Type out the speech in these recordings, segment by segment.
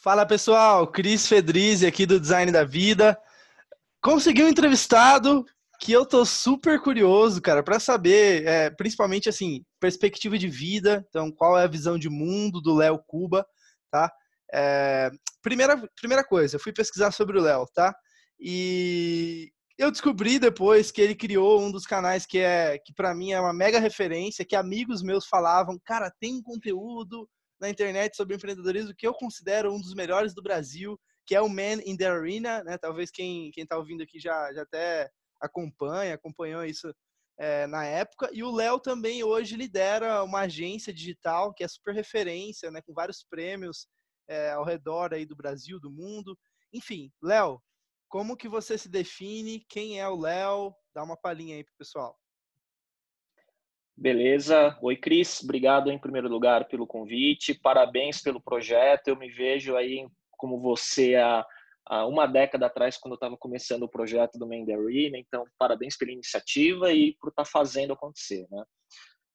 Fala pessoal, Cris Fedrizzi aqui do Design da Vida. Consegui um entrevistado que eu tô super curioso, cara, para saber, é, principalmente assim, perspectiva de vida. Então, qual é a visão de mundo do Léo Cuba, tá? É, primeira, primeira coisa, eu fui pesquisar sobre o Léo, tá? E eu descobri depois que ele criou um dos canais que é que para mim é uma mega referência, que amigos meus falavam, cara, tem um conteúdo na internet sobre empreendedorismo que eu considero um dos melhores do Brasil, que é o Man in the Arena, né? Talvez quem quem está ouvindo aqui já, já até acompanha, acompanhou isso é, na época. E o Léo também hoje lidera uma agência digital que é super referência, né? Com vários prêmios é, ao redor aí do Brasil, do mundo. Enfim, Léo, como que você se define? Quem é o Léo? Dá uma palhinha aí pro pessoal. Beleza. Oi, Cris. Obrigado em primeiro lugar pelo convite. Parabéns pelo projeto. Eu me vejo aí como você há, há uma década atrás, quando eu estava começando o projeto do Main Arena. Então, parabéns pela iniciativa e por estar tá fazendo acontecer. Né?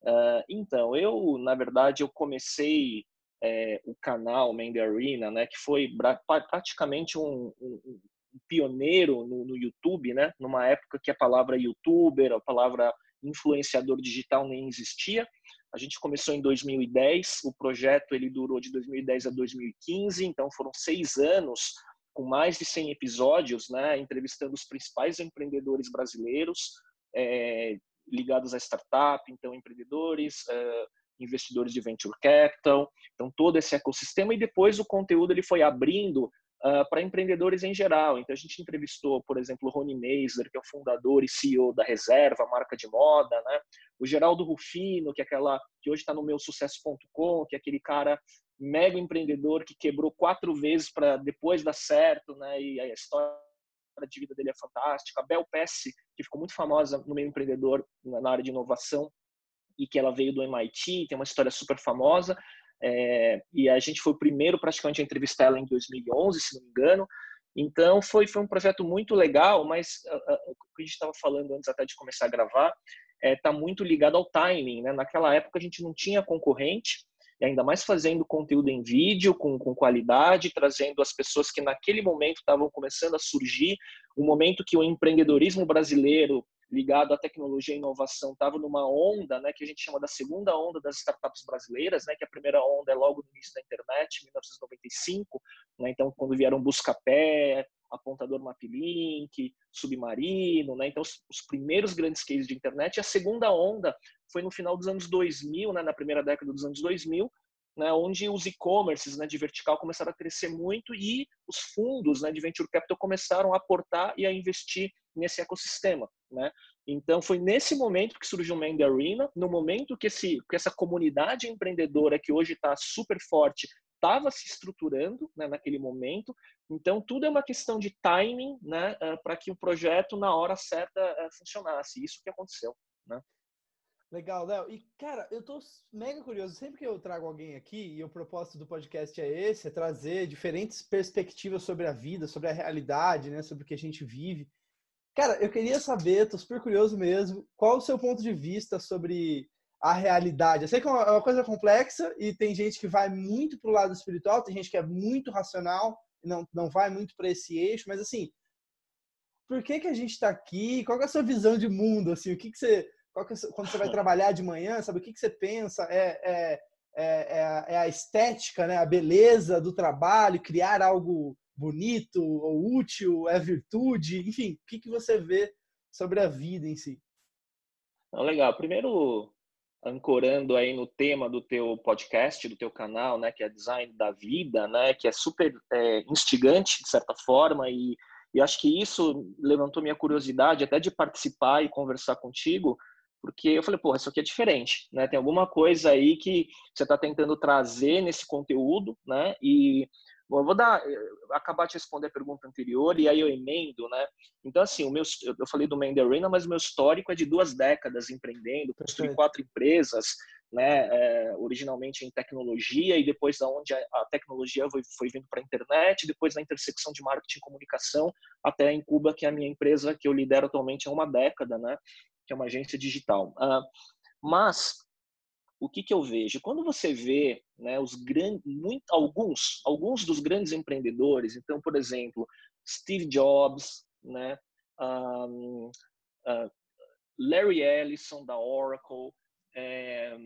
Uh, então, eu, na verdade, eu comecei é, o canal Main Arena, né, que foi praticamente um, um, um pioneiro no, no, YouTube, né, numa época que a palavra youtuber, a palavra influenciador digital nem existia. A gente começou em 2010, o projeto ele durou de 2010 a 2015, então foram seis anos com mais de 100 episódios, né, entrevistando os principais empreendedores brasileiros é, ligados à startup, então empreendedores, é, investidores de venture capital, então todo esse ecossistema e depois o conteúdo ele foi abrindo uh, para empreendedores em geral. Então, a gente entrevistou, por exemplo, o Rony Meisler, que é o fundador e CEO da Reserva, marca de moda, né? o Geraldo Rufino, que é aquela que hoje está no meu sucesso.com, que é aquele cara mega empreendedor que quebrou quatro vezes para depois dar certo, né? E a história de vida dele é fantástica. A Bel Pesce, que ficou muito famosa no meio empreendedor na área de inovação e que ela veio do MIT, tem uma história super famosa. É, e a gente foi o primeiro praticamente a entrevistar ela em 2011, se não me engano. Então foi, foi um projeto muito legal, mas uh, uh, o que a gente estava falando antes até de começar a gravar está é, tá muito ligado ao timing. Né? Naquela época a gente não tinha concorrente, e ainda mais fazendo conteúdo em vídeo, com, com qualidade, trazendo as pessoas que naquele momento estavam começando a surgir, o momento que o empreendedorismo brasileiro ligado à tecnologia e inovação estava numa onda, né, que a gente chama da segunda onda das startups brasileiras, né, que a primeira onda é logo no início da internet, 1995, né, então quando vieram Buscapé, Apontador Maplink, Submarino, né, então os, os, primeiros grandes cases de internet, e a segunda onda foi no final dos anos 2000, né, na primeira década dos anos 2000, né, onde os e-commerces né, de vertical começaram a crescer muito e os fundos né, de venture capital começaram a aportar e a investir nesse ecossistema. Né? Então, foi nesse momento que surgiu o Mind Arena, no momento que, esse, que essa comunidade empreendedora, que hoje está super forte, estava se estruturando né, naquele momento. Então, tudo é uma questão de timing né, uh, para que o projeto, na hora certa, uh, funcionasse. Isso que aconteceu. Né? Legal, Léo. E, cara, eu tô mega curioso. Sempre que eu trago alguém aqui, e o propósito do podcast é esse, é trazer diferentes perspectivas sobre a vida, sobre a realidade, né? Sobre o que a gente vive. Cara, eu queria saber, tô super curioso mesmo, qual o seu ponto de vista sobre a realidade? Eu sei que é uma coisa complexa e tem gente que vai muito pro lado espiritual, tem gente que é muito racional e não, não vai muito para esse eixo, mas assim, por que que a gente está aqui? Qual é a sua visão de mundo? Assim, o que que você, é, quando você vai trabalhar de manhã, sabe o que que você pensa? É, é, é, é a estética, né? A beleza do trabalho, criar algo bonito ou útil, é virtude? Enfim, o que, que você vê sobre a vida em si? Legal. Primeiro, ancorando aí no tema do teu podcast, do teu canal, né, que é design da vida, né, que é super é, instigante de certa forma e, e acho que isso levantou minha curiosidade até de participar e conversar contigo, porque eu falei, porra, isso aqui é diferente, né? Tem alguma coisa aí que você está tentando trazer nesse conteúdo, né? E Bom, eu vou dar, acabar de responder a pergunta anterior e aí eu emendo, né? Então, assim, o meu, eu falei do Main Arena, mas o meu histórico é de duas décadas empreendendo, construí quatro empresas, né? É, originalmente em tecnologia e depois aonde a tecnologia foi, foi vindo para a internet, depois na intersecção de marketing e comunicação, até em Cuba, que é a minha empresa que eu lidero atualmente há uma década, né? Que é uma agência digital. Uh, mas o que, que eu vejo? Quando você vê né, os grandes, muito, alguns, alguns dos grandes empreendedores, então, por exemplo, Steve Jobs, né, um, uh, Larry Ellison da Oracle, é,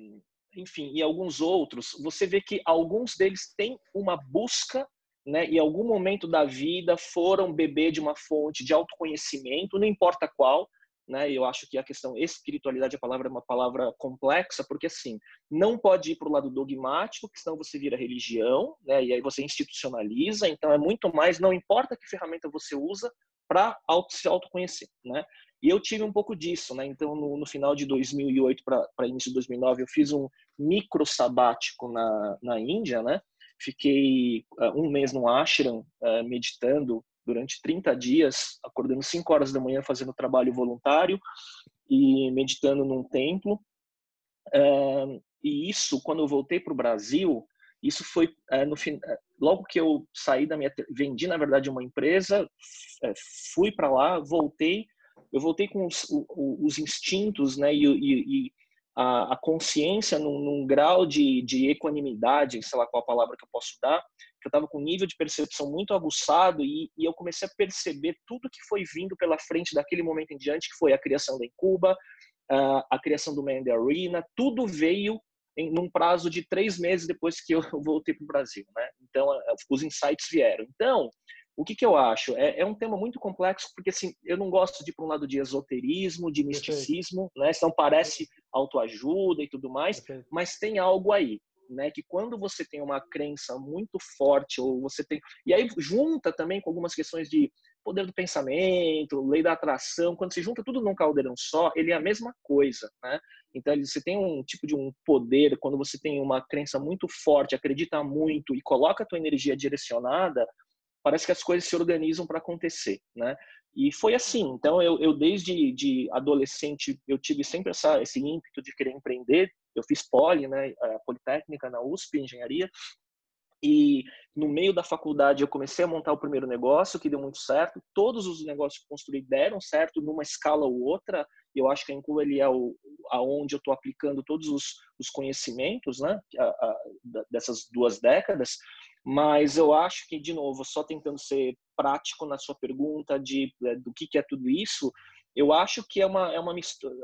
enfim, e alguns outros, você vê que alguns deles têm uma busca, né, em algum momento da vida foram beber de uma fonte de autoconhecimento, não importa qual, né? Eu acho que a questão espiritualidade, a palavra é uma palavra complexa, porque assim, não pode ir para o lado dogmático, que senão você vira religião, né? E aí você institucionaliza, então é muito mais, não importa que ferramenta você usa para auto, se autoconhecer, né? E eu tive um pouco disso, né? Então, no, no final de 2008 para início de 2009, eu fiz um micro sabático na, na Índia, né? Fiquei uh, um mês no ashram, uh, meditando durante 30 dias, acordando 5 horas da manhã fazendo trabalho voluntário e meditando num templo. E isso, quando eu voltei para o Brasil, isso foi no fim, logo que eu saí da minha vendi na verdade uma empresa, fui para lá, voltei eu voltei com os, os instintos né, e, e, e a, a, consciência num, num, grau de, de equanimidade, sei lá qual a palavra que eu posso dar, eu estava com um nível de percepção muito aguçado e, e, eu comecei a perceber tudo que foi vindo pela frente daquele momento em diante, que foi a criação da Incuba, a, a criação do Man Arena, tudo veio em num prazo de três meses depois que eu voltei para o Brasil, né? Então, os insights vieram. Então, o que, que eu acho? É, é, um tema muito complexo, porque assim, eu não gosto de ir para um lado de esoterismo, de misticismo, né? Então parece autoajuda e tudo mais, mas tem algo aí, né? Que quando você tem uma crença muito forte, ou você tem. E aí junta também com algumas questões de poder do pensamento, lei da atração, quando se junta tudo num caldeirão só, ele é a mesma coisa, né? Então você tem um tipo de um poder quando você tem uma crença muito forte, acredita muito e coloca a tua energia direcionada, parece que as coisas se organizam para acontecer, né? E foi assim. Então, eu, eu desde de adolescente, eu tive sempre essa, esse ímpeto de querer empreender. Eu fiz poli, né, a Politécnica, na USP, engenharia. E no meio da faculdade eu comecei a montar o primeiro negócio, que deu muito certo. Todos os negócios que construí deram certo numa escala ou outra. Eu acho que a Inclu ele é o, aonde eu estou aplicando todos os, os conhecimentos, né, a, a, dessas duas décadas. Mas eu acho que, de novo, só tentando ser prático na sua pergunta de, eh, do que, que é tudo isso, eu acho que é uma, é uma mistura.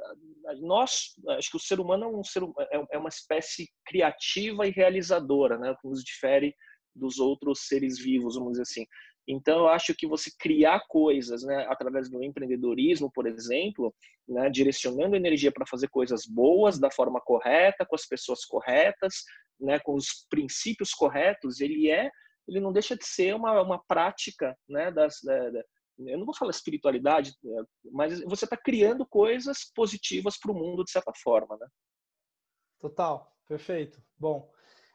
Nós, acho que o ser humano é, um ser, é, é uma espécie criativa e realizadora, né? que nos difere dos outros seres vivos, vamos dizer assim. Então, eu acho que você criar coisas, né, através do empreendedorismo, por exemplo, né, direcionando energia para fazer coisas boas da forma correta, com as pessoas corretas, né, com os princípios corretos, ele é, ele não deixa de ser uma, uma prática, né, das, da, da, eu não vou falar espiritualidade, é, mas você está criando coisas positivas para o mundo de certa forma, né? Total, perfeito. Bom,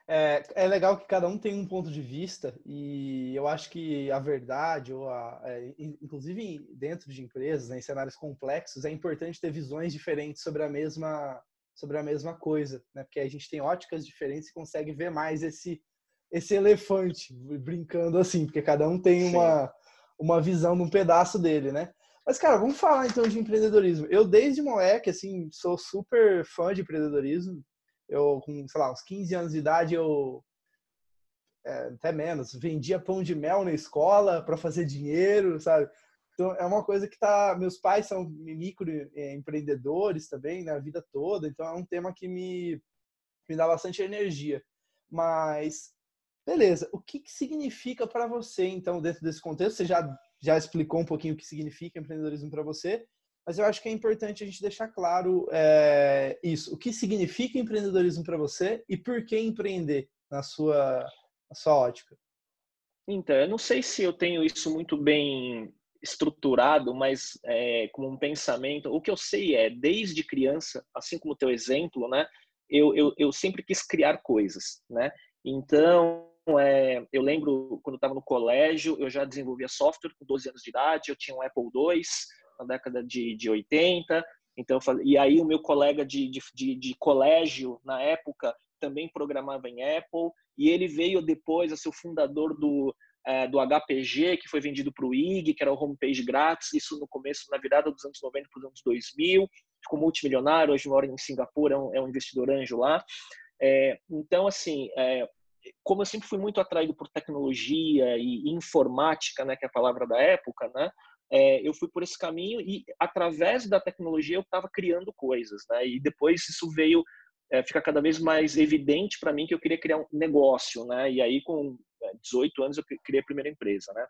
é, é legal que cada um tem um ponto de vista e eu acho que a verdade, ou a, é, inclusive dentro de empresas, né, em cenários complexos, é importante ter visões diferentes sobre a mesma sobre a mesma coisa, né? Porque a gente tem óticas diferentes e consegue ver mais esse esse elefante brincando assim, porque cada um tem uma uma visão de um pedaço dele, né? Mas cara, vamos falar então de empreendedorismo. Eu desde moleque assim sou super fã de empreendedorismo eu, com, sei lá, uns 15 anos de idade, eu é, até menos, vendia pão de mel na escola para fazer dinheiro, sabe? Então é uma coisa que tá. Meus pais são micro é, empreendedores também na vida toda, então é um tema que me, me dá bastante energia. Mas beleza, o que, que significa para você então dentro desse contexto? Você já já explicou um pouquinho o que significa empreendedorismo para você, mas eu acho que é importante a gente deixar claro é, isso. O que significa empreendedorismo para você e por que empreender na sua, na sua ótica? Então, eu não sei se eu tenho isso muito bem estruturado, mas é, como um pensamento. O que eu sei é, desde criança, assim como o teu exemplo, né? Eu, eu, eu sempre quis criar coisas, né? Então, é, eu lembro quando estava no colégio, eu já desenvolvia software com 12 anos de idade, eu tinha um Apple II, na década de, de 80. Então, e aí o meu colega de, de, de, colégio, na época, também programava em Apple, e ele veio depois a ser o fundador do, é, do HPG, que foi vendido para o IG, que era o homepage grátis, isso no começo, na virada dos anos 90 para os anos 2000. ficou multimilionário, hoje mora em Singapura, é um, é um investidor anjo lá. É, então, assim, é, como eu sempre fui muito atraído por tecnologia e informática, né, que é a palavra da época, né, é, eu fui por esse caminho e através da tecnologia eu estava criando coisas, né, e depois isso veio é, fica cada vez mais evidente para mim que eu queria criar um negócio, né, e aí com 18 é, anos eu criei a primeira empresa, né,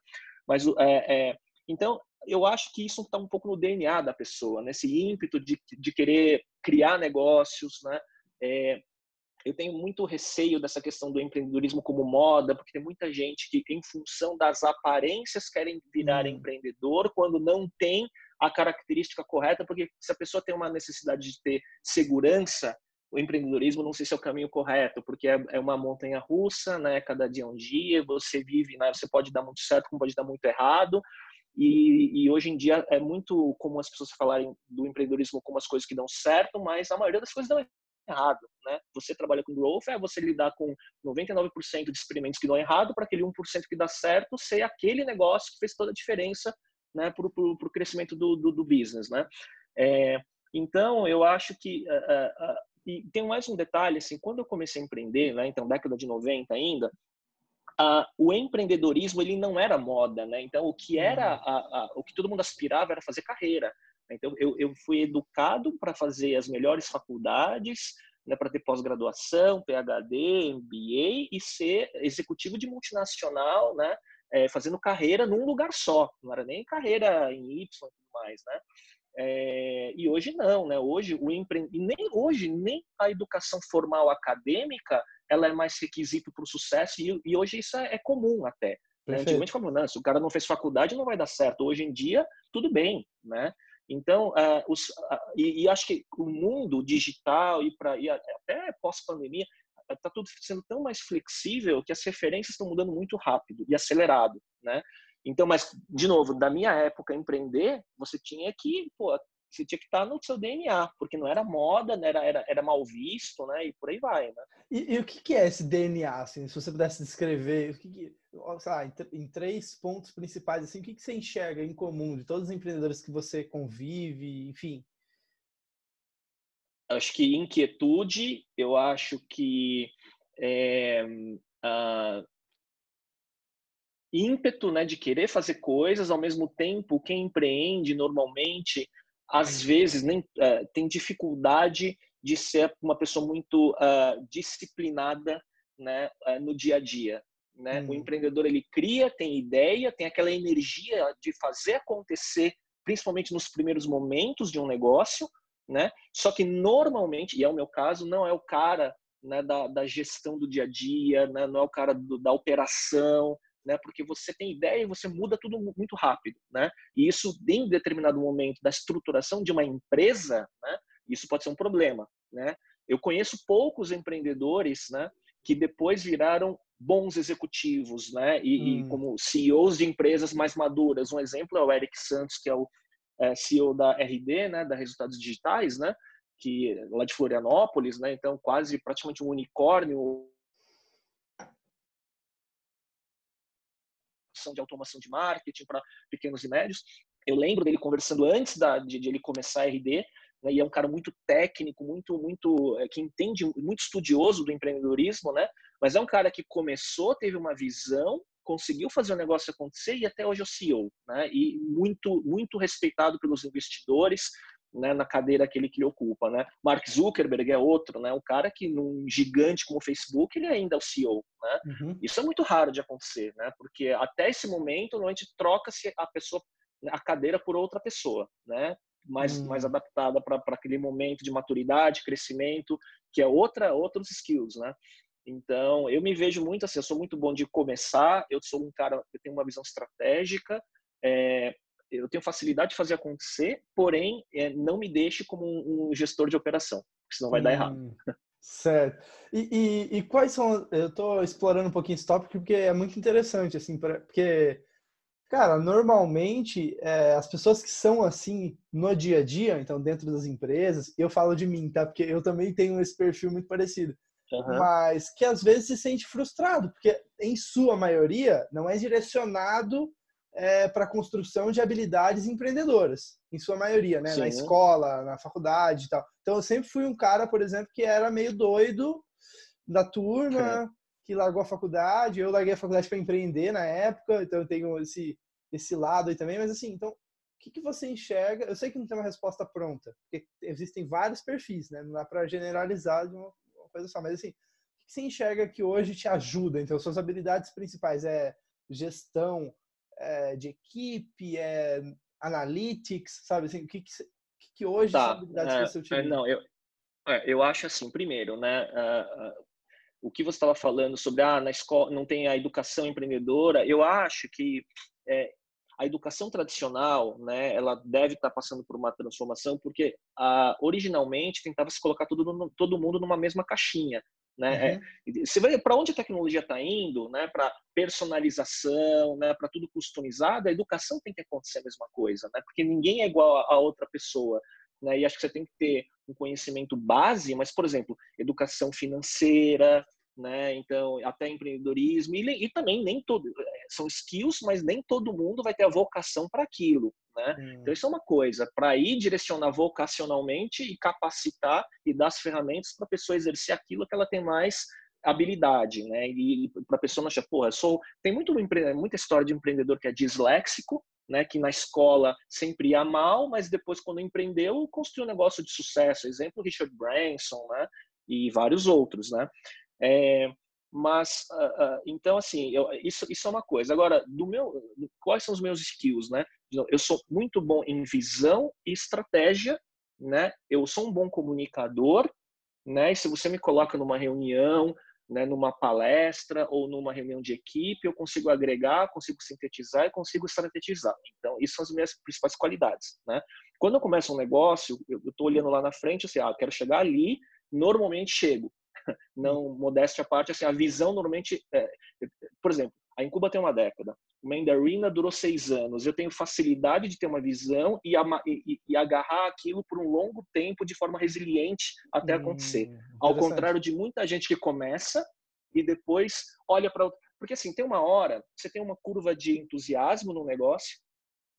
mas é, é, então eu acho que isso está um pouco no DNA da pessoa, nesse né, ímpeto de, de querer criar negócios, né, é, eu tenho muito receio dessa questão do empreendedorismo como moda, porque tem muita gente que, em função das aparências, querem virar hum. empreendedor quando não tem a característica correta, porque se a pessoa tem uma necessidade de ter segurança, o empreendedorismo não sei se é o caminho correto, porque é, é uma montanha russa, né? Cada dia é um dia, você vive, né? Você pode dar muito certo, como pode dar muito errado. E, e, hoje em dia é muito comum as pessoas falarem do empreendedorismo como as coisas que dão certo, mas a maioria das coisas dão errado, né? Você trabalha com growth, é você lidar com 99% de experimentos que dão errado para aquele 1% que dá certo ser aquele negócio que fez toda a diferença, né, para o crescimento do, do, do, business, né? É, então, eu acho que uh, uh, uh, e tem mais um detalhe, assim, quando eu comecei a empreender, né, então década de 90 ainda, o empreendedorismo ele não era moda, né? Então, o que era uhum. a, a, o que todo mundo aspirava era fazer carreira. Então, eu, eu fui educado para fazer as melhores faculdades, né, para ter pós-graduação, PhD, MBA e ser executivo de multinacional, né, é, fazendo carreira num lugar só. Não era nem carreira em Y e tudo mais, né? É, e hoje não, né? Hoje o empre... nem hoje nem a educação formal acadêmica ela é mais requisito para o sucesso e, e, hoje isso é, é comum até. Né? Antigamente falavam, não, se o cara não fez faculdade não vai dar certo. Hoje em dia tudo bem, né? Então, uh, os, e, e, acho que o mundo digital e, pra, e até pós-pandemia está tudo sendo tão mais flexível que as referências estão mudando muito rápido e acelerado, né? Então, mas, de novo, da minha época, empreender, você tinha que, pô, você tinha que estar no seu DNA, porque não era moda, né? era, era, era mal visto, né? E por aí vai, né? E, e o que, que é esse DNA, assim? Se você pudesse descrever, o que, que lá, em, em, três pontos principais, assim, o que, que você enxerga em comum de todos os empreendedores que você convive, enfim? Acho que inquietude, eu acho que é, ímpeto, né, de querer fazer coisas, ao mesmo tempo, quem empreende normalmente às vezes nem uh, tem dificuldade de ser uma pessoa muito uh, disciplinada né, uh, no dia a dia. Né? Hum. O empreendedor ele cria, tem ideia, tem aquela energia de fazer acontecer, principalmente nos primeiros momentos de um negócio, né? Só que normalmente, e é o meu caso, não é o cara né, da, da gestão do dia a dia, né? não é o cara do, da operação, né? Porque você tem ideia e você muda tudo muito rápido, né? E isso em determinado momento da estruturação de uma empresa, né? Isso pode ser um problema, né? Eu conheço poucos empreendedores, né? Que depois viraram bons executivos, né? E, hum. e, como CEOs de empresas mais maduras. Um exemplo é o Eric Santos, que é o é, CEO da RD, né? Da Resultados Digitais, né? Que lá de Florianópolis, né? Então quase praticamente um unicórnio de automação de marketing para pequenos e médios. Eu lembro dele conversando antes da, de, de ele começar a RD, né, e é um cara muito técnico, muito, muito, é, que entende, muito estudioso do empreendedorismo, né? Mas é um cara que começou, teve uma visão, conseguiu fazer o negócio acontecer e até hoje é o CEO, né? E muito, muito respeitado pelos investidores, né, na cadeira que ele, que ele ocupa, né? Mark Zuckerberg é outro, né? Um cara que num gigante como o Facebook ele ainda é o CEO, né? Uhum. Isso é muito raro de acontecer, né? Porque até esse momento normalmente troca-se a pessoa a cadeira por outra pessoa, né? Mais, uhum. mais adaptada para aquele momento de maturidade, crescimento, que é outra outros skills, né? Então, eu me vejo muito assim, eu sou muito bom de começar, eu sou um cara, eu tenho uma visão estratégica, é, eu tenho facilidade de fazer acontecer, porém, é, não me deixe como um, um, gestor de operação, senão vai hum, dar errado. Certo. E, e, e, quais são. Eu estou explorando um pouquinho esse tópico porque é muito interessante, assim, porque, cara, normalmente é, as pessoas que são assim no dia a dia, então dentro das empresas, eu falo de mim, tá? Porque eu também tenho esse perfil muito parecido. Uhum. Mas que às vezes se sente frustrado, porque em sua maioria não é direcionado é, para construção de habilidades empreendedoras, em sua maioria, né? Sim. Na escola, na faculdade e tal. Então, eu sempre fui um cara, por exemplo, que era meio doido da turma, é. que largou a faculdade. Eu larguei a faculdade para empreender na época, então eu tenho esse, esse lado aí também. Mas, assim, então, o que, que você enxerga? Eu sei que não tem uma resposta pronta, porque existem vários perfis, né? Não dá para generalizar de uma, uma coisa só. Mas, assim, o que você enxerga que hoje te ajuda? Então, suas habilidades principais é gestão, é, de equipe, é analytics, sabe assim, o que que, que hoje tá. são habilidades é, que você utiliza? Não, eu, é, eu acho assim, primeiro, né, uh, uh, o que você estava falando sobre ah, na escola não tem a educação empreendedora, eu acho que é, a educação tradicional, né, ela deve estar tá passando por uma transformação porque uh, originalmente tentava se colocar todo, todo mundo numa mesma caixinha. Né? Uhum. É, você vê para onde a tecnologia está indo, né? Para personalização, né? Para tudo customizado, a educação tem que acontecer a mesma coisa, né? Porque ninguém é igual a outra pessoa, né? E acho que você tem que ter um conhecimento base, mas por exemplo, educação financeira, né? Então, até empreendedorismo e, e, também nem todo é, são skills, mas nem todo mundo vai ter a vocação para aquilo, né? Hum. Então isso é uma coisa para ir direcionar vocacionalmente e capacitar e dar as ferramentas para a pessoa exercer aquilo que ela tem mais habilidade, né? E, e para a pessoa não achar, porra, sou tem muito muita história de empreendedor que é disléxico, né, que na escola sempre ia mal, mas depois quando empreendeu construiu um negócio de sucesso. Exemplo Richard Branson, né, e vários outros, né. É, mas uh, uh, então assim eu, isso isso é uma coisa. Agora do meu quais são os meus skills né? Eu sou muito bom em visão e estratégia né? Eu sou um bom comunicador né? E se você me coloca numa reunião né numa palestra ou numa reunião de equipe eu consigo agregar consigo sintetizar e consigo estrategizar. Então isso são as minhas principais qualidades né? Quando eu começo um negócio eu estou olhando lá na frente assim ah quero chegar ali normalmente chego não modéstia à parte, assim, a visão normalmente, é, por exemplo, a Incuba tem uma década, o Mandarina durou seis anos. Eu tenho facilidade de ter uma visão e, e, e agarrar aquilo por um longo tempo de forma resiliente até hum, acontecer. Ao contrário de muita gente que começa e depois olha para porque assim tem uma hora você tem uma curva de entusiasmo no negócio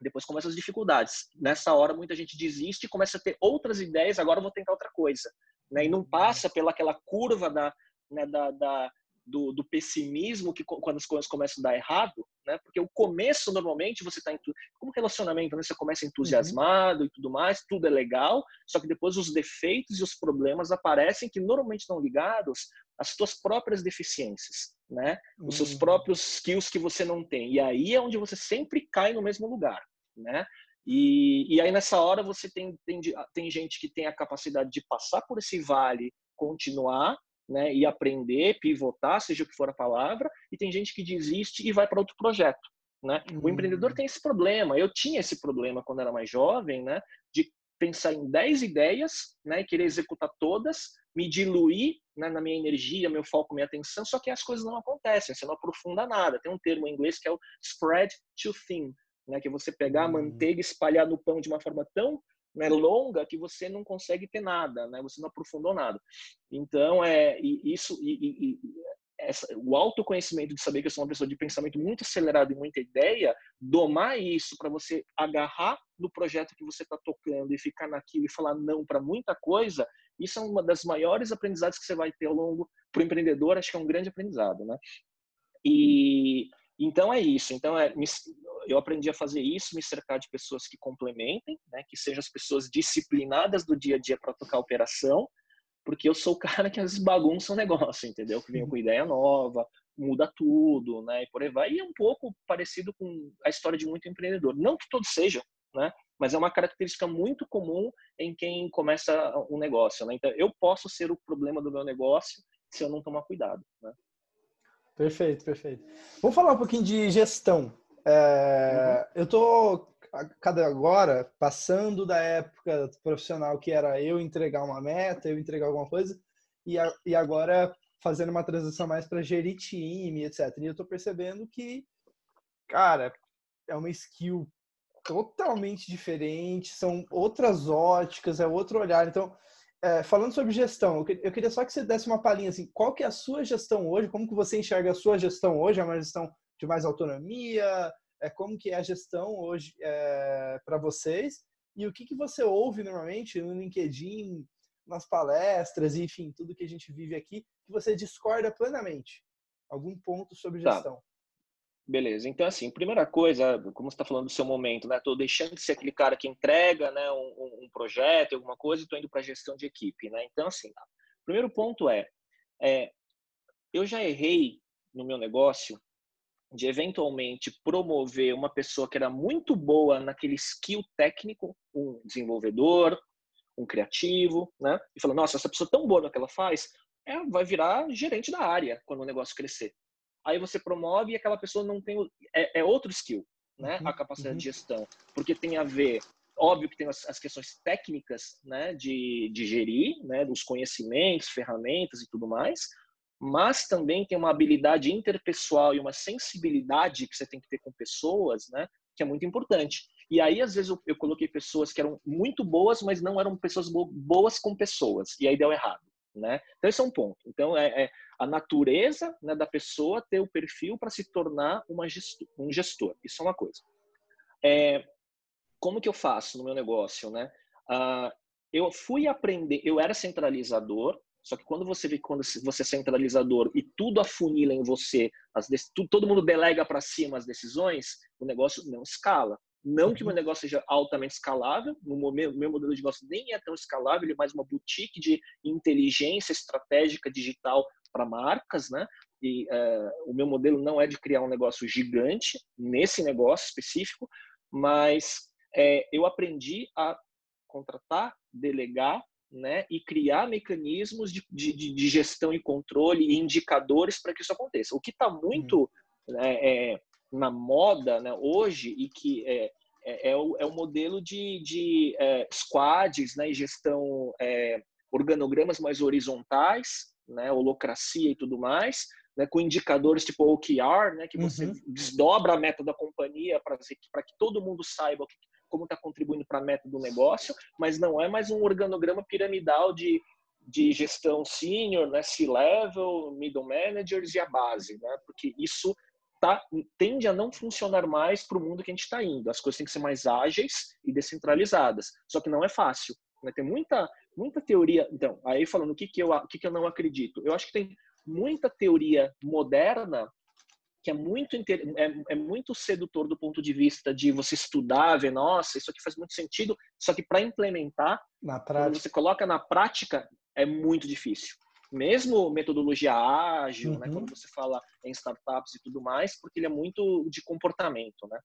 depois começam as dificuldades. Nessa hora, muita gente desiste e começa a ter outras ideias, agora vou tentar outra coisa né? E não passa pelaquela curva da, né, da, da do, do, pessimismo que quando as coisas começam a dar errado, né? Porque o começo normalmente você está como relacionamento, né? Você começa entusiasmado uhum. e tudo mais, tudo é legal, só que depois os defeitos e os problemas aparecem que normalmente estão ligados às suas próprias deficiências, né? Os seus uhum. próprios skills que você não tem. E aí é onde você sempre cai no mesmo lugar, né? E, e aí nessa hora você tem, tem, tem gente que tem a capacidade de passar por esse vale, continuar, né, e aprender, pivotar, seja o que for a palavra, e tem gente que desiste e vai para outro projeto. Né? Uhum. O empreendedor tem esse problema. Eu tinha esse problema quando era mais jovem, né, de pensar em 10 ideias, né, querer executar todas, me diluir né, na minha energia, meu foco, minha atenção, só que as coisas não acontecem, você não aprofunda nada. Tem um termo em inglês que é o spread too thin, né? Que você pegar a hum. manteiga e espalhar no pão de uma forma tão né, longa que você não consegue ter nada, né? Você não aprofundou nada. Então, é isso e, e, e essa, o autoconhecimento de saber que eu sou uma pessoa de pensamento muito acelerado e muita ideia, domar isso para você agarrar no projeto que você está tocando e ficar naquilo e falar não para muita coisa, isso é uma das maiores aprendizados que você vai ter ao longo para o empreendedor. Acho que é um grande aprendizado, né? E então é isso. Então é, eu aprendi a fazer isso, me cercar de pessoas que complementem, né, que sejam as pessoas disciplinadas do dia a dia para tocar a operação, porque eu sou o cara que às vezes bagunça o negócio, entendeu? Que vem com ideia nova, muda tudo, né, e por aí vai. E é um pouco parecido com a história de muito empreendedor. Não que todos sejam, né, mas é uma característica muito comum em quem começa um negócio, né? Então eu posso ser o problema do meu negócio se eu não tomar cuidado, né? Perfeito, perfeito. Vamos falar um pouquinho de gestão. É, uhum. Eu tô cada agora passando da época profissional que era eu entregar uma meta, eu entregar alguma coisa, e, a, e agora fazendo uma transição mais para gerir time, etc. E eu tô percebendo que, cara, é uma skill totalmente diferente, são outras óticas, é outro olhar. Então, é, falando sobre gestão, eu queria só que você desse uma palhinha assim, qual que é a sua gestão hoje, como que você enxerga a sua gestão hoje? É uma gestão de mais autonomia, é, como que é a gestão hoje é, para vocês e o que, que você ouve normalmente no LinkedIn, nas palestras, enfim, tudo que a gente vive aqui, que você discorda plenamente. Algum ponto sobre tá. gestão. Tá. Beleza. Então, assim, primeira coisa, como você está falando do seu momento, né? Estou deixando de ser aquele cara que entrega né, um, um projeto, alguma coisa, e estou indo para a gestão de equipe, né? Então, assim, primeiro ponto é, é, eu já errei no meu negócio de eventualmente promover uma pessoa que era muito boa naquele skill técnico, um desenvolvedor, um criativo, né? E falou, nossa, essa pessoa tão boa no que ela faz, é, vai virar gerente da área quando o negócio crescer aí você promove e aquela pessoa não tem. É, é outro skill, né? Uhum, a capacidade uhum. de gestão. Porque tem a ver. Óbvio que tem as, as questões técnicas, né, de, de gerir, né, dos conhecimentos, ferramentas e tudo mais, mas também tem uma habilidade interpessoal e uma sensibilidade que você tem que ter com pessoas, né, que é muito importante. E aí, às vezes, eu, eu coloquei pessoas que eram muito boas, mas não eram pessoas boas com pessoas, e aí deu errado. Né? Então, esse é um ponto. Então, é, é a natureza né, da pessoa ter o perfil para se tornar gestor, um gestor. Isso é uma coisa. É, como que eu faço no meu negócio? Né? Ah, eu fui aprender, eu era centralizador, só que quando você vê quando você é centralizador e tudo afunila em você, as, todo mundo delega para cima as decisões, o negócio não escala. Não que o meu uhum. negócio seja altamente escalável, no meu, meu modelo de negócio nem é tão escalável, ele é mais uma boutique de inteligência estratégica digital para marcas, né? E uh, o meu modelo não é de criar um negócio gigante nesse negócio específico, mas é, eu aprendi a contratar, delegar, né? E criar mecanismos de, de, de gestão e controle e indicadores para que isso aconteça. O que está muito uhum. é, é, na moda né, hoje e que é, é, é, o, é o modelo de, de é, squads né, e gestão é, organogramas mais horizontais, né, holocracia e tudo mais, né, com indicadores tipo OKR, né, que você uhum. desdobra a meta da companhia para que todo mundo saiba que, como está contribuindo para a meta do negócio, mas não é mais um organograma piramidal de, de gestão senior, né, C-level, middle managers e a base, né, porque isso tá, tende a não funcionar mais para o mundo que a gente está indo. As coisas têm que ser mais ágeis e descentralizadas. Só que não é fácil. Né? Tem muita, muita teoria. Então, aí falando o que, que, eu, o que, que eu não acredito. Eu acho que tem muita teoria moderna que é muito, é, é, muito sedutor do ponto de vista de você estudar, ver, nossa, isso aqui faz muito sentido, só que para implementar, quando você coloca na prática, é muito difícil mesmo metodologia ágil, uhum. né, quando você fala em startups e tudo mais, porque ele é muito de comportamento, né?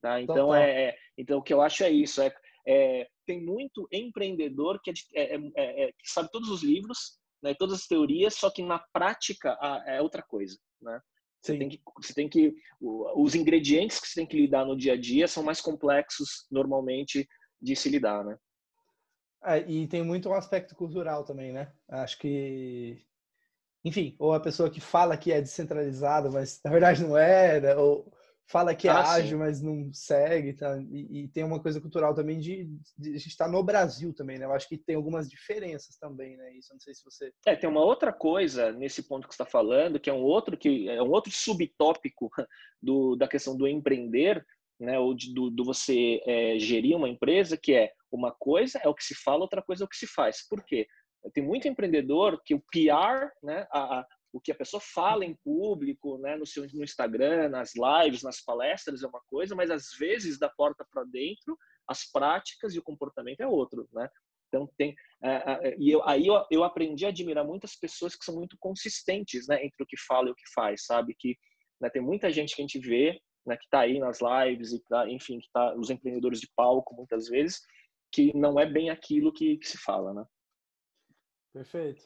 Tá? Então, é, é, então, o que eu acho é isso, é, é tem muito empreendedor que, é, é, é, é, que sabe todos os livros, né, todas as teorias, só que na prática é outra coisa, né? Você tem, que, você tem que. Os ingredientes que você tem que lidar no dia a dia são mais complexos, normalmente, de se lidar, né? É, e tem muito um aspecto cultural também, né? Acho que, enfim, ou a pessoa que fala que é descentralizada, mas na verdade não é, né? ou fala que é ah, ágil, sim. mas não segue, tá? E, e, tem uma coisa cultural também de, de, a gente estar tá no Brasil também, né? Eu acho que tem algumas diferenças também, né? Isso, não sei se você. É, tem uma outra coisa nesse ponto que está falando, que é um outro que é um outro subtópico do, da questão do empreender, né? Ou de, do, do você é, gerir uma empresa, que é uma coisa é o que se fala, outra coisa é o que se faz. Por quê? Tem muito empreendedor que o PR, né, a, a, o que a pessoa fala em público, né, no seu no Instagram, nas lives, nas palestras é uma coisa, mas às vezes da porta para dentro, as práticas e o comportamento é outro, né? Então tem é, é, e eu, aí eu, eu aprendi a admirar muitas pessoas que são muito consistentes, né, entre o que fala e o que faz, sabe? Que né, tem muita gente que a gente vê, né, que está aí nas lives e tá, enfim, que tá os empreendedores de palco muitas vezes que não é bem aquilo que, que se fala, né? Perfeito.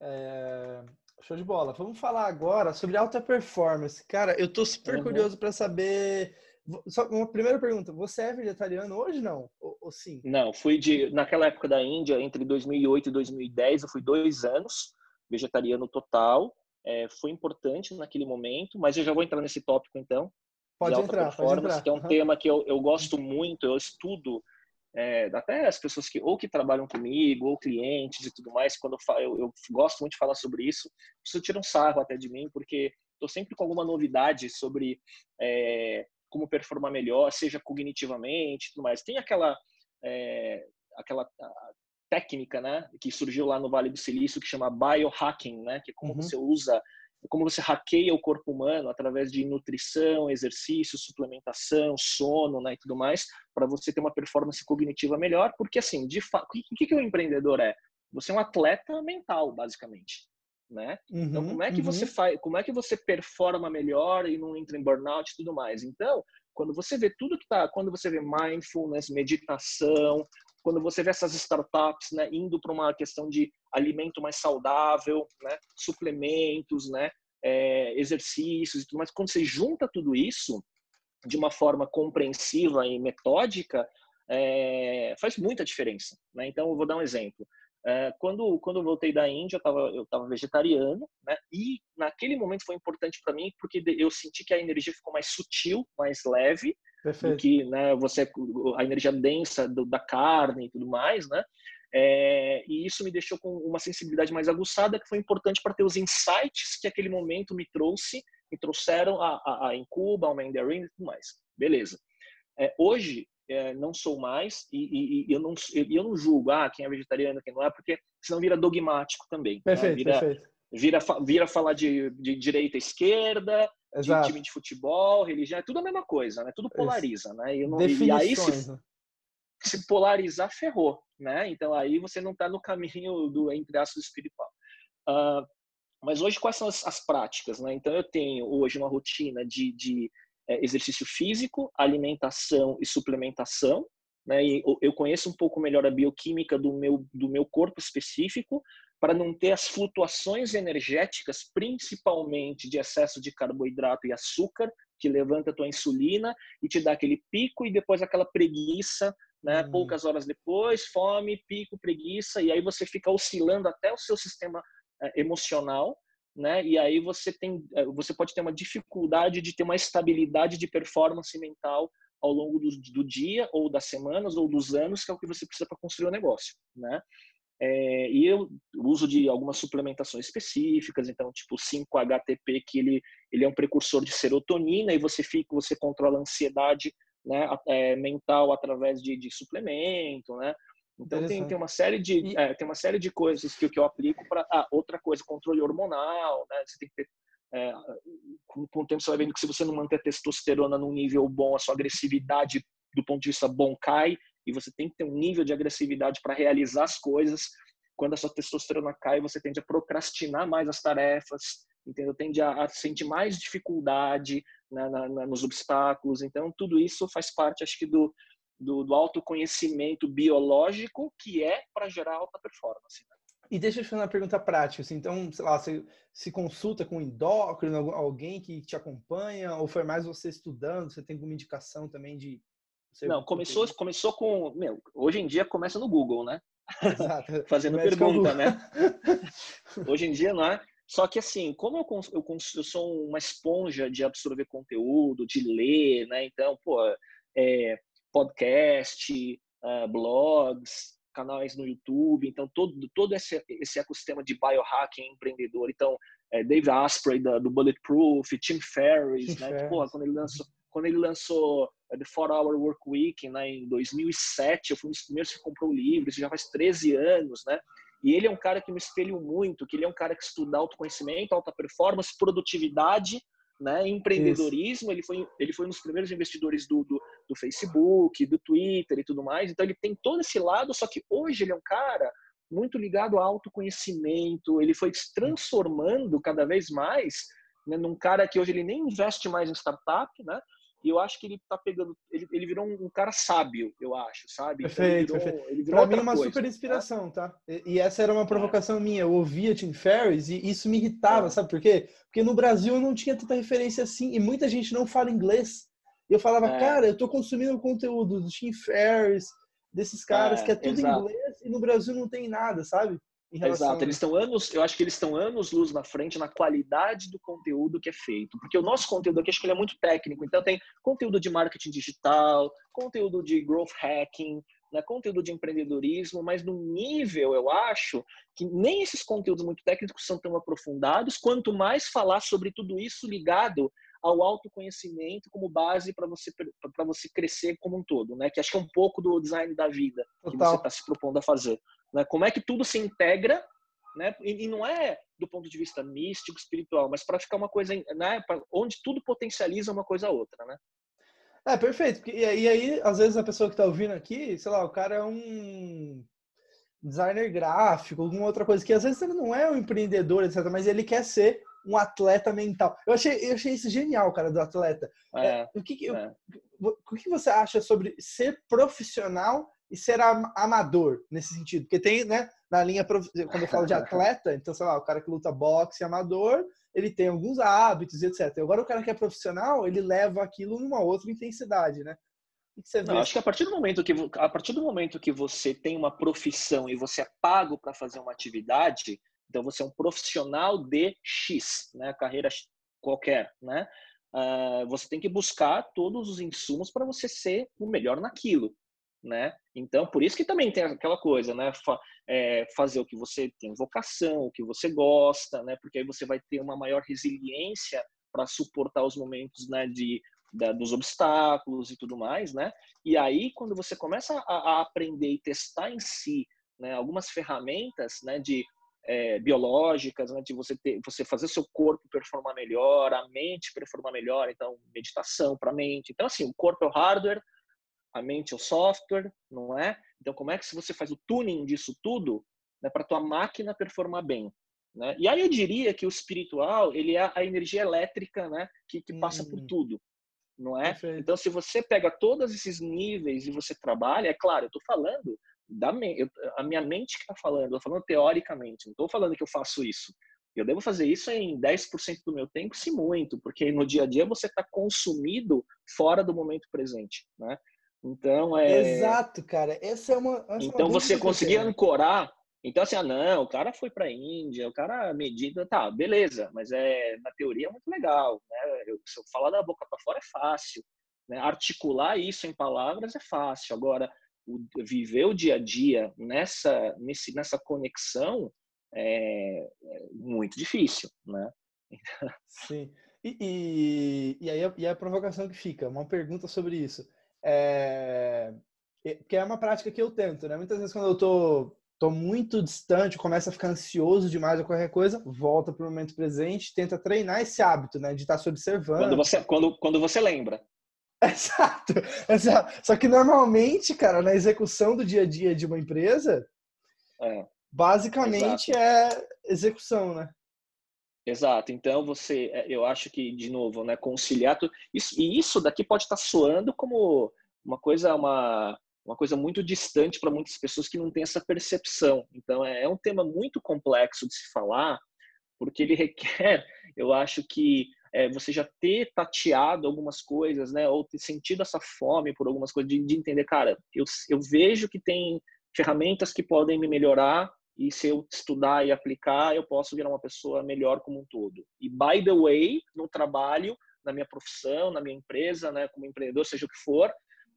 É... Show de bola. Vamos falar agora sobre alta performance. Cara, eu tô super uhum. curioso para saber. Só uma primeira pergunta: você é vegetariano hoje não? Ou, ou, sim? Não, fui de naquela época da Índia, entre 2008 e 2010, eu fui dois anos vegetariano total. É, foi importante naquele momento, mas eu já vou entrar nesse tópico então. Pode entrar, pode entrar. Que é um uhum. tema que eu, eu gosto muito, eu estudo é, até as pessoas que ou que trabalham comigo ou clientes e tudo mais quando eu, falo, eu, eu, gosto muito de falar sobre isso preciso tirar um sarro até de mim porque estou sempre com alguma novidade sobre é, como performar melhor, seja cognitivamente, tudo mais. Tem aquela é, aquela técnica, né, que surgiu lá no Vale do Silício que chama biohacking, né, que é como uhum. você usa como você hackeia o corpo humano através de nutrição, exercício, suplementação, sono, né, e tudo mais, para você ter uma performance cognitiva melhor, porque assim, de o que, que o empreendedor é? Você é um atleta mental, basicamente, né? Então, uhum, então, como é que uhum. você faz, como é que você performa melhor e não entra em burnout e tudo mais? Então, quando você vê tudo que tá, quando você vê mindfulness, meditação, quando você vê essas startups né, indo para uma questão de alimento mais saudável, né, suplementos, né, é, exercícios e tudo mais, quando você junta tudo isso de uma forma compreensiva e metódica, é, faz muita diferença. Né? Então, eu vou dar um exemplo. É, quando, quando eu voltei da Índia, eu estava eu tava vegetariano, né? e naquele momento foi importante para mim, porque eu senti que a energia ficou mais sutil, mais leve, Perfeito. do que né, você a energia densa do, da carne e tudo mais, né? É, e isso me deixou com uma sensibilidade mais aguçada, que foi importante para ter os insights que aquele momento me trouxe, me trouxeram a, a, a Incuba, ao Mandarin e tudo mais. Beleza. É, hoje, é, não sou mais e, e, e eu, não, eu não julgo ah, quem é vegetariano, quem não é, porque senão vira dogmático também. Né? Perfeito, né? vira, perfeito. Vira, vira falar de, de direita esquerda, Exato. de time de futebol, religião, é tudo a mesma coisa, né? Tudo polariza, né? E, não, e aí se, né? se polarizar, ferrou, né? Então aí você não está no caminho do entre aspas espiritual. Uh, mas hoje quais são as, as, práticas, né? Então eu tenho hoje uma rotina de, de é, exercício físico, alimentação e suplementação, né? E eu conheço um pouco melhor a bioquímica do meu do meu corpo específico para não ter as flutuações energéticas, principalmente de excesso de carboidrato e açúcar, que levanta a tua insulina e te dá aquele pico e depois aquela preguiça, né? Uhum. Poucas horas depois, fome, pico, preguiça, e aí você fica oscilando até o seu sistema é, emocional, né? E aí você tem, é, você pode ter uma dificuldade de ter uma estabilidade de performance mental ao longo do, do dia ou das semanas ou dos anos, que é o que você precisa para construir o negócio, né? É, e eu uso de algumas suplementações específicas, então tipo 5-HTP que ele ele é um precursor de serotonina e você fica você controla a ansiedade né, é, mental através de, de suplemento, né? Então tem, tem uma série de e... é, tem uma série de coisas que, que eu aplico para ah, outra coisa controle hormonal, né? Você tem que ter é, com, com o tempo você vai vendo que se você não manter a testosterona num nível bom, a sua agressividade do ponto de vista bom cai e você tem que ter um nível de agressividade para realizar as coisas. Quando a sua testosterona cai, você tende a procrastinar mais as tarefas, entendeu? Tende a, a sentir mais dificuldade na, na, nos obstáculos. Então, tudo isso faz parte, acho que, do, do, do autoconhecimento biológico que é para gerar alta performance. Né? E deixa eu te fazer uma pergunta prática. Assim, então, sei lá, você se consulta com um endócrino, alguém que te acompanha, ou foi mais você estudando? Você tem alguma indicação também de não, começou, começou com. Meu, hoje em dia começa no Google, né? Exato. Fazendo pergunta, né? hoje em dia não é. Só que assim, como eu, eu, eu, sou uma esponja de absorver conteúdo, de ler, né? Então, pô, é, podcast, uh, blogs, canais no YouTube, então todo, todo esse, esse ecossistema de biohacking empreendedor. Então, é, Dave Asprey do, do Bulletproof, Tim Ferriss, Tim né? Pô, quando ele lançou, quando ele lançou The 4 Hour Work Week, né, em 2007, eu fui um dos primeiros que comprou o livro, isso já faz 13 anos, né? E ele é um cara que me espelho muito, que ele é um cara que estuda autoconhecimento, alta performance, produtividade, né, empreendedorismo. Ele foi, ele foi um dos primeiros investidores do, do, do, Facebook, do Twitter e tudo mais. Então ele tem todo esse lado, só que hoje ele é um cara muito ligado ao autoconhecimento. Ele foi se transformando cada vez mais né, num cara que hoje ele nem investe mais em startup, né? E eu acho que ele tá pegando. Ele, ele virou um, cara sábio, eu acho, sabe? Perfeito, então virou, perfeito. pra mim é uma coisa, super inspiração, né? tá? E, e, essa era uma provocação é. minha. Eu ouvia Tim Ferriss e isso me irritava, é. sabe por quê? Porque no Brasil eu não tinha tanta referência assim e muita gente não fala inglês. E eu falava, é. cara, eu tô consumindo o conteúdo do Tim Ferriss, desses caras, que é tudo exato. inglês e no Brasil não tem nada, sabe? Exato, eles estão anos, eu acho que eles estão anos luz na frente na qualidade do conteúdo que é feito, porque o nosso conteúdo aqui acho que ele é muito técnico, então tem conteúdo de marketing digital, conteúdo de growth hacking, né, conteúdo de empreendedorismo, mas no nível, eu acho, que nem esses conteúdos muito técnicos são tão aprofundados, quanto mais falar sobre tudo isso ligado ao autoconhecimento como base para você para você crescer como um todo, né? Que acho que é um pouco do design da vida Total. que você está se propondo a fazer, né? Como é que tudo se integra, né? E, e não é do ponto de vista místico, espiritual, mas para ficar uma coisa, né? Pra, onde tudo potencializa uma coisa a outra, né? É, perfeito. E, e aí, às vezes, a pessoa que está ouvindo aqui, sei lá, o cara é um designer gráfico, alguma outra coisa, que às vezes ele não é um empreendedor, etc., mas ele quer ser um atleta mental. Eu achei, eu achei isso genial, cara, do atleta. É, é, o, que, é. o, o que você acha sobre ser profissional e ser amador nesse sentido? Porque tem, né, na linha, quando eu falo de atleta, então, sei lá, o cara que luta boxe amador, ele tem alguns hábitos, etc. Agora, o cara que é profissional, ele leva aquilo numa outra intensidade, né? Não, acho que a partir do momento que a partir do momento que você tem uma profissão e você é pago para fazer uma atividade, então você é um profissional de X, né? Carreira qualquer, né? Uh, você tem que buscar todos os insumos para você ser o melhor naquilo, né? Então por isso que também tem aquela coisa, né? Fa é, fazer o que você tem vocação, o que você gosta, né? Porque aí você vai ter uma maior resiliência para suportar os momentos, né? De da, dos obstáculos e tudo mais, né? E aí quando você começa a, a aprender e testar em si né, algumas ferramentas né, de é, biológicas, né, de você ter, você fazer seu corpo performar melhor, a mente performar melhor, então meditação para a mente. Então assim, o corpo é o hardware, a mente é o software, não é? Então como é que você faz o tuning disso tudo, né, para tua máquina performar bem? Né? E aí eu diria que o espiritual ele é a energia elétrica, né, que, que passa por uhum. tudo, não é? Perfeito. Então se você pega todos esses níveis e você trabalha, é claro, eu estou falando da eu, a minha mente que está falando, eu estou falando teoricamente, não estou falando que eu faço isso. Eu devo fazer isso em 10% do meu tempo, se muito, porque no dia a dia você está consumido fora do momento presente, né? Então é. Exato, cara. Essa é uma. Essa então é uma você conseguir ancorar. Então assim, ah, não, o cara foi para a Índia, o cara medita, tá, beleza, mas é na teoria é muito legal, né? Eu, se eu falar da boca para fora é fácil, né? Articular isso em palavras é fácil. Agora o, viver o dia a dia nessa, nesse, nessa conexão é, é muito difícil, né? Sim. E, e, e, aí, e a provocação que fica, uma pergunta sobre isso. É, que é uma prática que eu tento, né? Muitas vezes quando eu tô, tô muito distante, começo a ficar ansioso demais ou qualquer coisa, volta para o momento presente, tenta treinar esse hábito, né? De estar tá se observando. Quando você, quando, quando você lembra. Exato, exato. Só que normalmente, cara, na execução do dia a dia de uma empresa, é, basicamente exato. é execução, né? Exato. Então você, é, eu acho que de novo, né, conciliar tudo isso e isso daqui pode estar soando como uma coisa, uma uma coisa muito distante para muitas pessoas que não têm essa percepção. Então é, é um tema muito complexo de se falar, porque ele requer, eu acho que é, você já ter tateado algumas coisas, né, ou ter sentido essa fome por algumas coisas, de, de entender, cara, eu, eu vejo que tem ferramentas que podem me melhorar e se eu estudar e aplicar, eu posso virar uma pessoa melhor como um todo. E by the way, no trabalho, na minha profissão, na minha empresa, né, como empreendedor, seja o que for,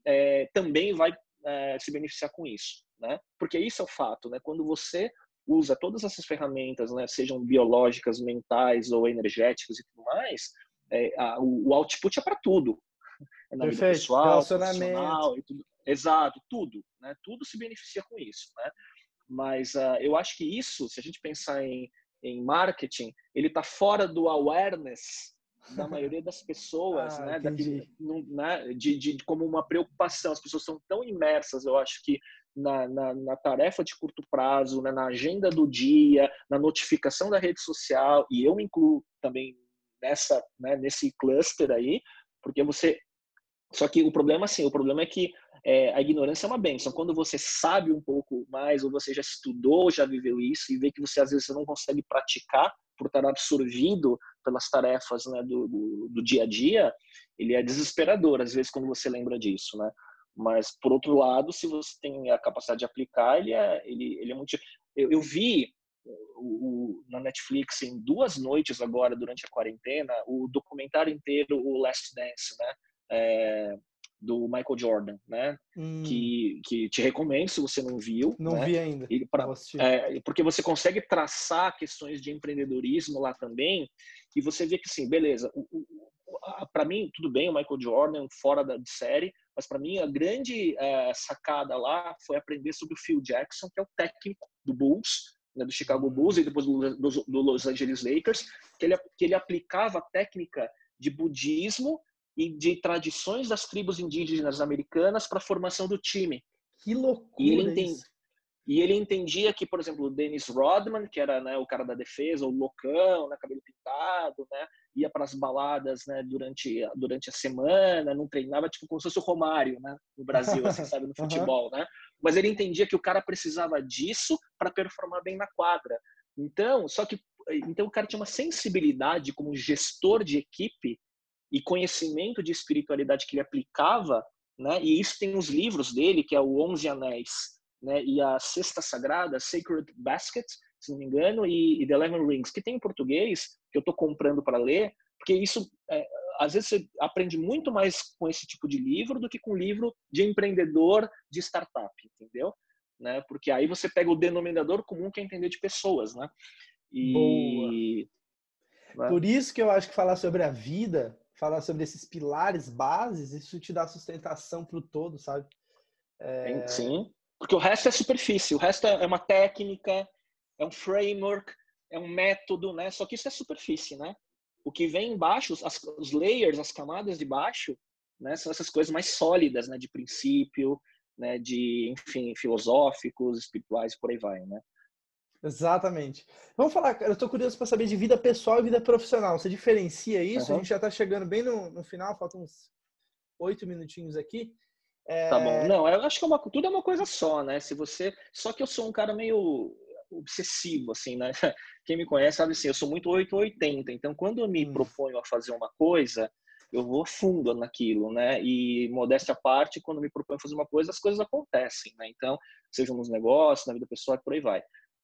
é, também vai é, se beneficiar com isso, né? Porque isso é o fato, né? Quando você usa todas essas ferramentas, né, sejam biológicas, mentais ou energéticas e tudo mais, é, a, o, o, output é para tudo. É na Perfeito. vida pessoal, relacionamento. E tudo. Exato, tudo. Né? Tudo se beneficia com isso. Né? Mas uh, eu acho que isso, se a gente pensar em, em marketing, ele está fora do awareness da maioria das pessoas, ah, né? Daquele, né? De, de, como uma preocupação. As pessoas são tão imersas, eu acho que na, na, na, tarefa de curto prazo, né, na agenda do dia, na notificação da rede social, e eu me incluo também nessa, né, nesse cluster aí, porque você. Só que o problema, assim, o problema é que é, a ignorância é uma benção. Quando você sabe um pouco mais, ou você já estudou, já viveu isso, e vê que você às vezes não consegue praticar por estar absorvido pelas tarefas né, do, do, do dia a dia, ele é desesperador, às vezes, quando você lembra disso, né? Mas, por outro lado, se você tem a capacidade de aplicar, ele é, ele, ele é muito. Eu, eu vi o, o, na Netflix em duas noites agora, durante a quarentena, o documentário inteiro, o Last Dance, né? É, do Michael Jordan, né? Hum. Que, que te recomendo se você não viu. Não né? vi ainda. E pra, é, porque você consegue traçar questões de empreendedorismo lá também e você vê que, assim, beleza, para mim, tudo bem, o Michael Jordan fora da, de série, mas para mim a grande é, sacada lá foi aprender sobre o Phil Jackson, que é o técnico do Bulls, né, do Chicago Bulls e depois do, do, do Los Angeles Lakers, que ele, que ele aplicava a técnica de budismo e de tradições das tribos indígenas americanas para a formação do time. Que loucura! E ele, e ele entendia que, por exemplo, o Dennis Rodman, que era né, o cara da defesa, o loucão, né, cabelo pintado, né, ia para as baladas né, durante, durante a semana, não treinava, tipo como se fosse o Romário né, no Brasil, assim, sabe, no futebol. Né? Mas ele entendia que o cara precisava disso para performar bem na quadra. Então, só que então o cara tinha uma sensibilidade como gestor de equipe e conhecimento de espiritualidade que ele aplicava, né? E isso tem os livros dele, que é o Onze Anéis, né? E a Cesta Sagrada, Sacred Basket, se não me engano, e, e The Eleven Rings, que tem em português, que eu estou comprando para ler, porque isso é, às vezes você aprende muito mais com esse tipo de livro do que com livro de empreendedor de startup, entendeu? Né? Porque aí você pega o denominador comum que é entender de pessoas, né? E Boa. Né? Por isso que eu acho que falar sobre a vida falar sobre esses pilares bases, isso te dá sustentação para o todo, sabe? É... Sim, porque o resto é superfície, o resto é uma técnica, é um framework, é um método, né? Só que isso é superfície, né? O que vem embaixo, as, os layers, as camadas de baixo, né? São essas coisas mais sólidas, né? De princípio, né? De, enfim, filosóficos, espirituais, por aí vai, né? Exatamente. Vamos falar, eu estou curioso para saber de vida pessoal e vida profissional. Você diferencia isso? Uhum. A gente já está chegando bem no, no final, faltam uns oito minutinhos aqui. É... Tá bom. Não, eu acho que é uma, tudo é uma coisa só, né? Se você, só que eu sou um cara meio obsessivo, assim, né? Quem me conhece sabe assim, eu sou muito 880. Então, quando eu me hum. proponho a fazer uma coisa, eu vou fundo naquilo, né? E modéstia à parte, quando me proponho a fazer uma coisa, as coisas acontecem, né? Então, seja nos negócios, na vida pessoal, por aí vai.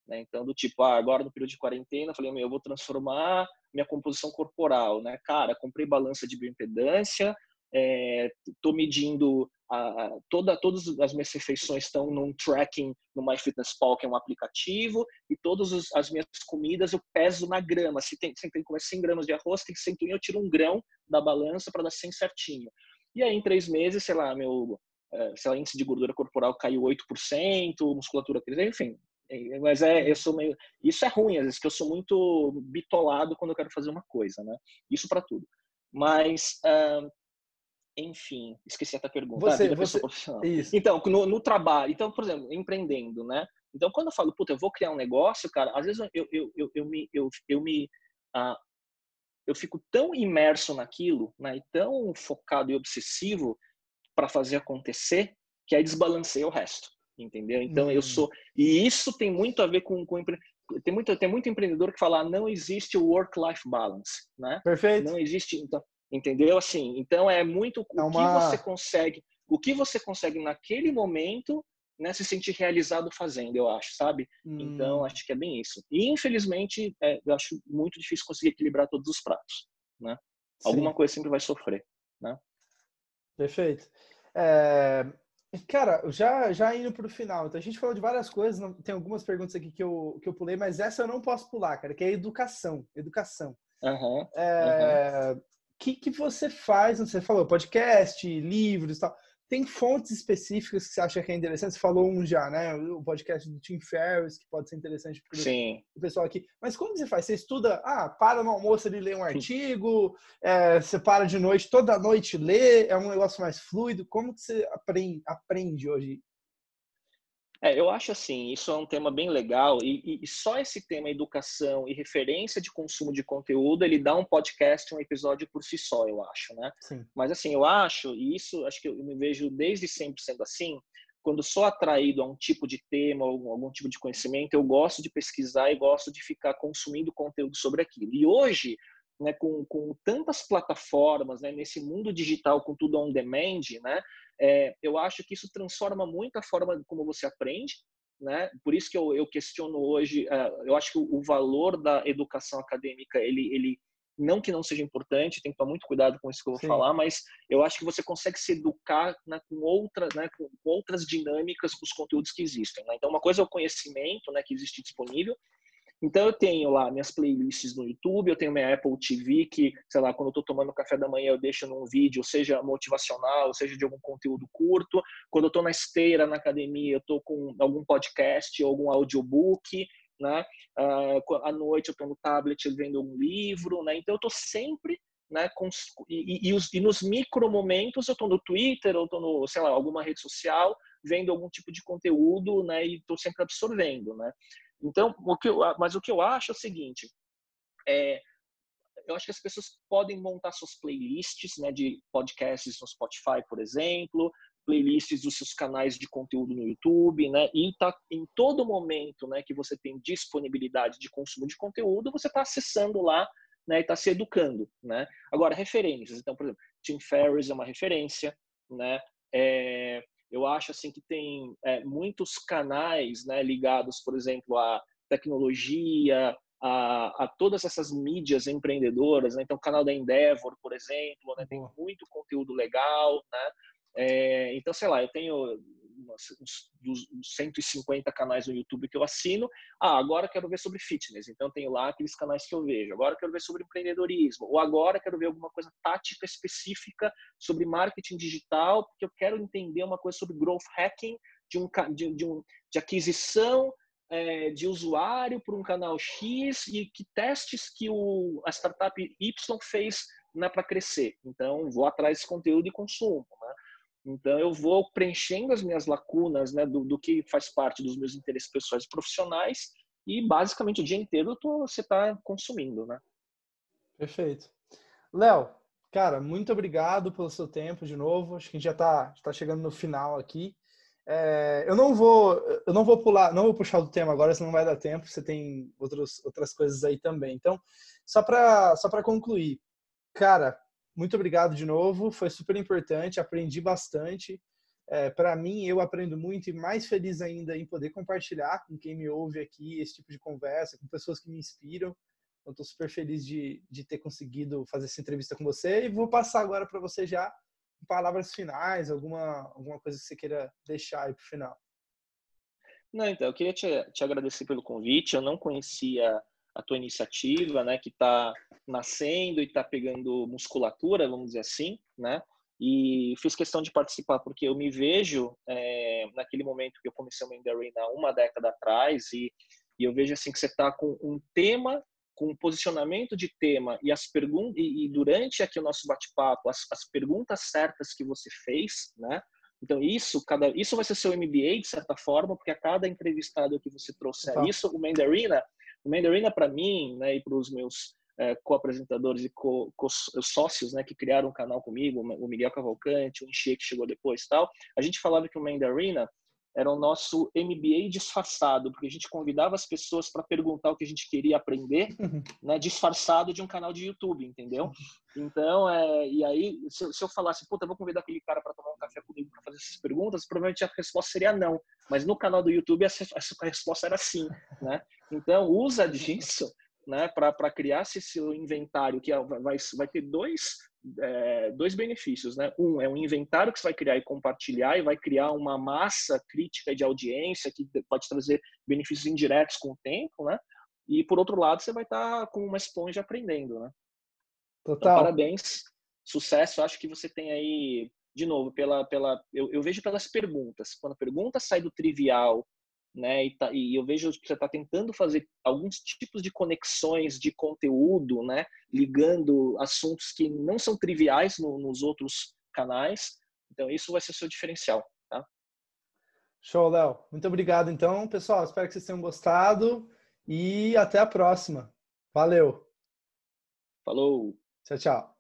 Né? Então, do tipo, ah, agora no período de quarentena, falei, meu, eu vou transformar minha composição corporal, né? Cara, comprei balança de bioimpedância, é, medindo a, toda, todas as minhas refeições estão num tracking no MyFitnessPal, que é um aplicativo, e todas as minhas comidas eu peso na grama. Se tem, se tem que comer 100 gramas de arroz, tem que 100, eu tiro um grão da balança para dar 100 certinho. E aí, em três meses, sei lá, meu é, sei lá, índice de gordura corporal caiu 8%, musculatura enfim, mas é, eu sou meio. Isso é ruim, às vezes, que eu sou muito bitolado quando eu quero fazer uma coisa, né? Isso para tudo. Mas, uh, enfim, esqueci a pergunta. Você, ah, você... Então, no, no, trabalho, então, por exemplo, empreendendo, né? Então, quando eu falo, puta, eu vou criar um negócio, cara, às vezes eu, eu, eu, eu me. Eu, eu me uh, eu fico tão imerso naquilo, né, e tão focado e obsessivo para fazer acontecer, que aí desbalanceia o resto entendeu? Então eu sou e isso tem muito a ver com, com tem muito tem muito empreendedor que fala ah, não existe o work life balance, né? Perfeito. Não existe, então, entendeu? Assim, então é muito é uma... o que você consegue, o que você consegue naquele momento, né, se sentir realizado fazendo, eu acho, sabe? Hum. Então acho que é bem isso. E infelizmente é, eu acho muito difícil conseguir equilibrar todos os pratos, né? Sim. Alguma coisa sempre vai sofrer, né? Perfeito. É, Cara, já, já indo para o final, então a gente falou de várias coisas, não, tem algumas perguntas aqui que eu, que eu pulei, mas essa eu não posso pular, cara, que é educação. Educação. Uhum, é, uhum. que, que você faz? Você falou podcast, livros e tal. Tem fontes específicas que você acha que é interessante? Você falou um já, né? O podcast do Tim Ferriss, que pode ser interessante para o pessoal aqui. Mas como você faz? Você estuda, ah, para no almoço ali ler um artigo, é, você para de noite, toda noite lê, é um negócio mais fluido. Como que você aprende, aprende hoje é, eu acho assim, isso é um tema bem legal e, e, só esse tema educação e referência de consumo de conteúdo, ele dá um podcast, um episódio por si só, eu acho, né? Sim. Mas assim, eu acho, e isso acho que eu me vejo desde sempre sendo assim, quando sou atraído a um tipo de tema ou algum tipo de conhecimento, eu gosto de pesquisar e gosto de ficar consumindo conteúdo sobre aquilo. E hoje, né, com, com tantas plataformas, né, nesse mundo digital, com tudo on demand, né, é, eu acho que isso transforma muito a forma como você aprende, né? Por isso que eu, eu questiono hoje, uh, eu acho que o, o, valor da educação acadêmica ele, ele Não que não seja importante, tem que tomar muito cuidado com isso que eu vou Sim. falar, mas eu acho que você consegue se educar né, com, outra, né, com outras dinâmicas com os conteúdos que existem. Né? Então, uma coisa é o conhecimento né, que existe disponível, então eu tenho lá minhas playlists no YouTube, eu tenho minha Apple TV que, sei lá, quando eu estou tomando café da manhã eu deixo num vídeo, seja motivacional, seja de algum conteúdo curto. Quando eu estou na esteira, na academia, eu estou com algum podcast algum audiobook, né? Uh, à noite eu estou no tablet vendo um livro, né? Então eu estou sempre né, com, e, e, os, e, nos micro momentos eu estou no Twitter, ou estou no, sei lá, alguma rede social, vendo algum tipo de conteúdo, né, e estou sempre absorvendo, né. Então, o que eu, mas o que eu acho é o seguinte, é, eu acho que as pessoas podem montar suas playlists, né, de podcasts no Spotify, por exemplo, playlists dos seus canais de conteúdo no YouTube, né, e tá em todo momento, né, que você tem disponibilidade de consumo de conteúdo, você está acessando lá, né, e está se educando, né. Agora referências, então, por exemplo, Tim Ferriss é uma referência, né, é, eu acho assim que tem é, muitos canais né, ligados, por exemplo, à tecnologia, a, a, todas essas mídias empreendedoras. Né? Então, o canal da Endeavor, por exemplo, né? tem muito conteúdo legal. Né? É, então, sei lá, eu tenho uns, dos 150 canais no YouTube que eu assino. Ah, agora quero ver sobre fitness, então tenho lá aqueles canais que eu vejo. Agora quero ver sobre empreendedorismo, ou agora quero ver alguma coisa tática específica sobre marketing digital, porque eu quero entender uma coisa sobre growth hacking, de, um, de, de, um, de aquisição é, de usuário para um canal X e que testes que o, a startup Y fez né, para crescer. Então, vou atrás desse conteúdo e consumo. Né? Então, eu vou preenchendo as minhas lacunas né, do, do que faz parte dos meus interesses pessoais e profissionais e, basicamente, o dia inteiro tô, você está consumindo, né? Perfeito. Léo, cara, muito obrigado pelo seu tempo de novo. Acho que a gente já está tá chegando no final aqui. É, eu não vou eu não vou pular, não vou puxar do tema agora, senão não vai dar tempo. Você tem outros, outras coisas aí também. Então, só para só para concluir, cara, muito obrigado de novo, foi super importante, aprendi bastante. É, para mim, eu aprendo muito e mais feliz ainda em poder compartilhar com quem me ouve aqui esse tipo de conversa, com pessoas que me inspiram. Eu estou super feliz de, de ter conseguido fazer essa entrevista com você e vou passar agora para você já palavras finais, alguma, alguma coisa que você queira deixar aí para o final. Não, então, eu queria te, te agradecer pelo convite. Eu não conhecia a tua iniciativa, né, que está nascendo e está pegando musculatura, vamos dizer assim, né? E fiz questão de participar porque eu me vejo é, naquele momento que eu comecei o Mandarina uma década atrás e, e eu vejo assim que você está com um tema, com um posicionamento de tema e as perguntas e, e, durante aqui o nosso bate-papo as, as perguntas certas que você fez, né? Então isso, cada isso vai ser seu MBA de certa forma, porque a cada entrevistado que você trouxer tá. isso, o Mandarina o Mandarina, para mim, né, e para os meus é, co-apresentadores e co, co sócios né, que criaram o canal comigo, o Miguel Cavalcante, o Enchê, que chegou depois tal, a gente falava que o Mandarina era o nosso MBA disfarçado, porque a gente convidava as pessoas para perguntar o que a gente queria aprender, né, disfarçado de um canal de YouTube, entendeu? Então, é, e aí, se eu, se eu falasse, puta, vou convidar aquele cara para tomar um café comigo para fazer essas perguntas, provavelmente a resposta seria não. Mas no canal do YouTube a, a resposta era sim, né? Então, usa disso né, para criar esse seu inventário, que é, vai, vai ter dois é, dois benefícios, né? Um é um inventário que você vai criar e compartilhar e vai criar uma massa crítica de audiência que pode trazer benefícios indiretos com o tempo, né? E por outro lado, você vai estar tá com uma esponja aprendendo, né? Então, Total. Então, parabéns, sucesso. Acho que você tem aí, de novo, pela, pela, eu, eu vejo pelas perguntas. Quando a pergunta sai do trivial né? E, tá, e eu vejo que você está tentando fazer alguns tipos de conexões de conteúdo, né? Ligando assuntos que não são triviais no, nos outros canais. Então, isso vai ser o seu diferencial, tá? Show, Léo. Muito obrigado, então. Pessoal, espero que vocês tenham gostado e até a próxima. Valeu. Falou. Tchau, tchau.